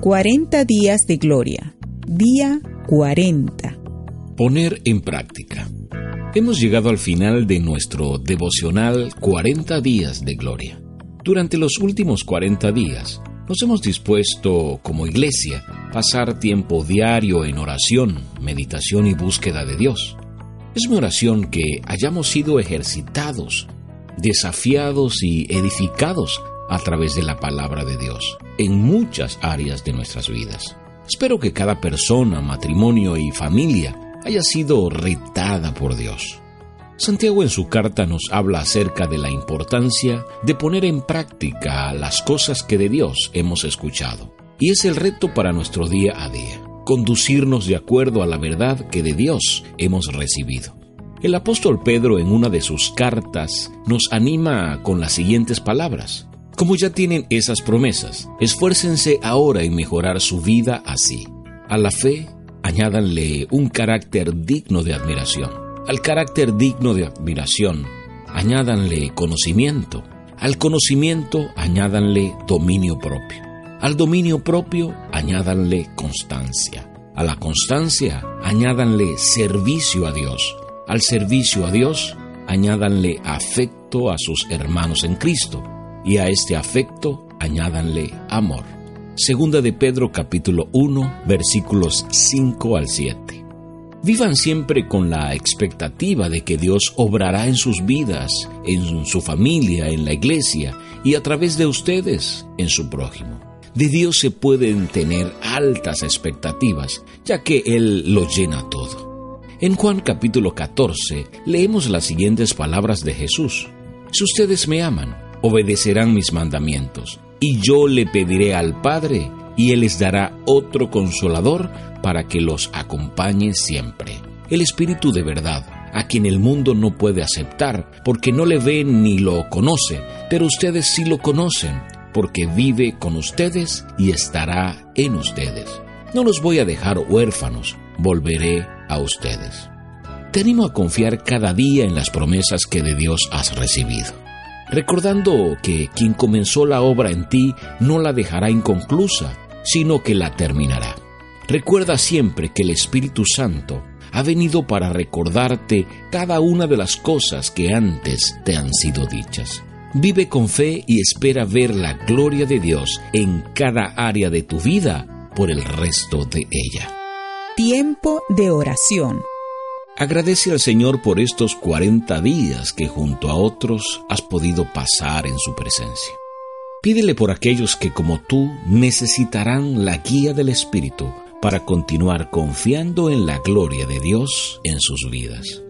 40 días de gloria. Día 40. Poner en práctica. Hemos llegado al final de nuestro devocional 40 días de gloria. Durante los últimos 40 días, nos hemos dispuesto como iglesia pasar tiempo diario en oración, meditación y búsqueda de Dios. Es mi oración que hayamos sido ejercitados, desafiados y edificados a través de la palabra de Dios en muchas áreas de nuestras vidas. Espero que cada persona, matrimonio y familia haya sido retada por Dios. Santiago en su carta nos habla acerca de la importancia de poner en práctica las cosas que de Dios hemos escuchado. Y es el reto para nuestro día a día, conducirnos de acuerdo a la verdad que de Dios hemos recibido. El apóstol Pedro en una de sus cartas nos anima con las siguientes palabras. Como ya tienen esas promesas, esfuércense ahora en mejorar su vida así. A la fe, añádanle un carácter digno de admiración. Al carácter digno de admiración, añádanle conocimiento. Al conocimiento, añádanle dominio propio. Al dominio propio, añádanle constancia. A la constancia, añádanle servicio a Dios. Al servicio a Dios, añádanle afecto a sus hermanos en Cristo y a este afecto añádanle amor. Segunda de Pedro capítulo 1 versículos 5 al 7. Vivan siempre con la expectativa de que Dios obrará en sus vidas, en su familia, en la iglesia y a través de ustedes en su prójimo. De Dios se pueden tener altas expectativas, ya que Él lo llena todo. En Juan capítulo 14 leemos las siguientes palabras de Jesús. Si ustedes me aman, obedecerán mis mandamientos. Y yo le pediré al Padre, y Él les dará otro consolador para que los acompañe siempre. El Espíritu de verdad, a quien el mundo no puede aceptar, porque no le ve ni lo conoce, pero ustedes sí lo conocen, porque vive con ustedes y estará en ustedes. No los voy a dejar huérfanos, volveré a ustedes. Te animo a confiar cada día en las promesas que de Dios has recibido recordando que quien comenzó la obra en ti no la dejará inconclusa, sino que la terminará. Recuerda siempre que el Espíritu Santo ha venido para recordarte cada una de las cosas que antes te han sido dichas. Vive con fe y espera ver la gloria de Dios en cada área de tu vida por el resto de ella. Tiempo de oración. Agradece al Señor por estos 40 días que junto a otros has podido pasar en su presencia. Pídele por aquellos que como tú necesitarán la guía del Espíritu para continuar confiando en la gloria de Dios en sus vidas.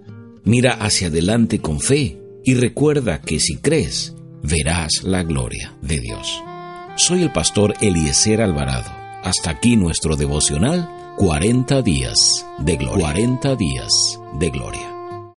Mira hacia adelante con fe y recuerda que si crees, verás la gloria de Dios. Soy el pastor Eliezer Alvarado. Hasta aquí nuestro devocional 40 días de gloria. 40 días de gloria.